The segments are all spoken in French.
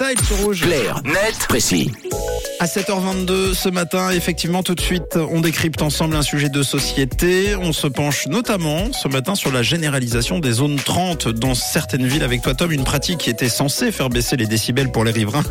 style sur Rouge. Clair, net, précis. À 7h22 ce matin, effectivement, tout de suite, on décrypte ensemble un sujet de société. On se penche notamment ce matin sur la généralisation des zones 30 dans certaines villes avec toi, Tom. Une pratique qui était censée faire baisser les décibels pour les riverains,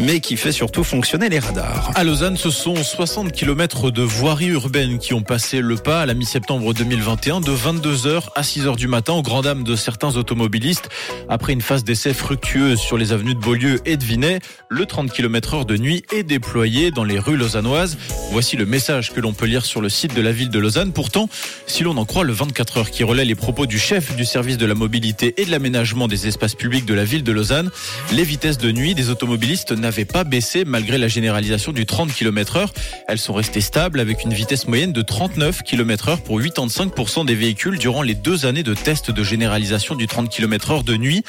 mais qui fait surtout fonctionner les radars. À Lausanne, ce sont 60 km de voiries urbaines qui ont passé le pas à la mi-septembre 2021 de 22h à 6h du matin au grand dam de certains automobilistes. Après une phase d'essai fructueuse sur les avenues de Beaulieu et de Vinay, le 30 km heure de nuit est déployé dans les rues lausannoises. Voici le message que l'on peut lire sur le site de la ville de Lausanne. Pourtant, si l'on en croit le 24 heures qui relaie les propos du chef du service de la mobilité et de l'aménagement des espaces publics de la ville de Lausanne, les vitesses de nuit des automobilistes n'avaient pas baissé malgré la généralisation du 30 km heure. Elles sont restées stables avec une vitesse moyenne de 39 km heure pour 85% des véhicules durant les deux années de test de généralisation du 30 km heure de nuit.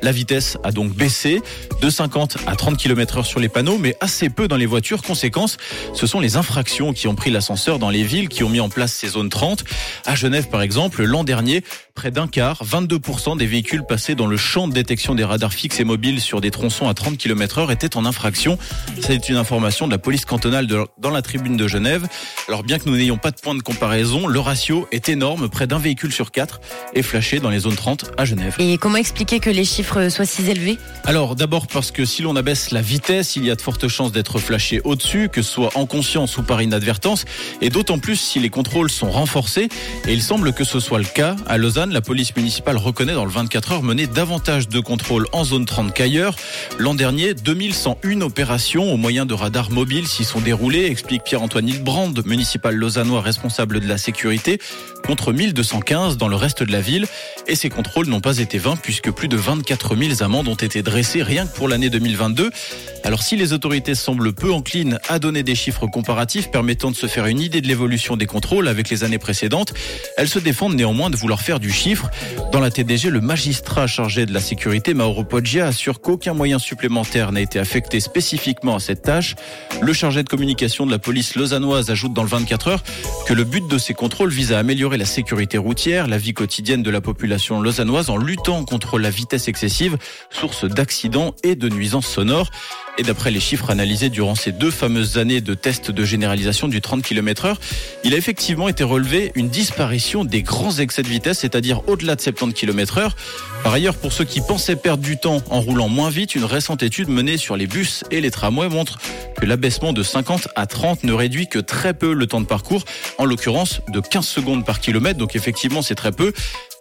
La vitesse a donc baissé de 50 à 30 km heure sur les panneaux, mais assez peu dans les voitures. Conséquence, ce sont les infractions qui ont pris l'ascenseur dans les villes qui ont mis en place ces zones 30. À Genève, par exemple, l'an dernier, près d'un quart, 22% des véhicules passés dans le champ de détection des radars fixes et mobiles sur des tronçons à 30 km heure étaient en infraction. C'est une information de la police cantonale de, dans la tribune de Genève. Alors bien que nous n'ayons pas de point de comparaison, le ratio est énorme. Près d'un véhicule sur quatre est flashé dans les zones 30 à Genève. Et comment expliquer que les chiffres soient si élevés? Alors d'abord parce que si l'on abaisse la vitesse, il y a de fortes chances d'être flashé au-dessus, que ce soit en conscience ou par inadvertance, et d'autant plus si les contrôles sont renforcés. Et il semble que ce soit le cas à Lausanne. La police municipale reconnaît dans le 24 heures mener davantage de contrôles en zone 30 qu'ailleurs. L'an dernier, 2101 opérations au moyen de radars mobiles s'y sont déroulées, explique Pierre-Antoine Hildebrand, municipal lausannois responsable de la sécurité, contre 1215 dans le reste de la ville. Et ces contrôles n'ont pas été vains puisque plus de 24 000 amendes ont été dressées rien que pour l'année 2022. Alors si les autorités semblent peu enclines à donner des chiffres comparatifs permettant de se faire une idée de l'évolution des contrôles avec les années précédentes, elles se défendent néanmoins de vouloir faire du chiffre. Dans la TDG, le magistrat chargé de la sécurité, Mauro Poggia, assure qu'aucun moyen supplémentaire n'a été affecté spécifiquement à cette tâche. Le chargé de communication de la police lausannoise ajoute dans le 24 heures que le but de ces contrôles vise à améliorer la sécurité routière, la vie quotidienne de la population lausannoise en luttant contre la vitesse excessive, source d'accidents et de nuisances sonores. Et d'après les chiffres analysés durant ces deux fameuses années de tests de généralisation du 30 km heure, il a effectivement été relevé une disparition des grands excès de vitesse, c'est-à-dire au-delà de 70 km heure. Par ailleurs, pour ceux qui pensaient perdre du temps en roulant moins vite, une récente étude menée sur les bus et les tramways montre que l'abaissement de 50 à 30 ne réduit que très peu le temps de parcours, en l'occurrence de 15 secondes par kilomètre. Donc effectivement, c'est très peu.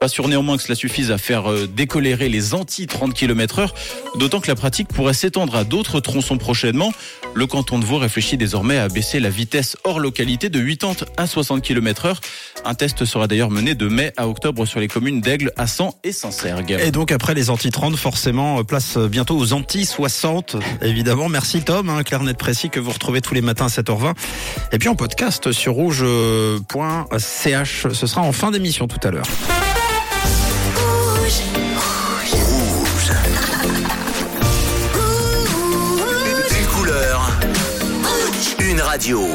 Pas sûr néanmoins que cela suffise à faire euh, décolérer les anti-30 km heure, d'autant que la pratique pourrait s'étendre à d'autres tronçons prochainement. Le canton de Vaud réfléchit désormais à baisser la vitesse hors localité de 80 à 60 km heure. Un test sera d'ailleurs mené de mai à octobre sur les communes d'Aigle, Assan et Saint-Sergue. Et donc après les anti-30, forcément, euh, place bientôt aux anti-60. Évidemment, merci Tom, hein, clair net précis que vous retrouvez tous les matins à 7h20. Et puis en podcast sur rouge.ch. Ce sera en fin d'émission tout à l'heure. Une couleur. Une radio.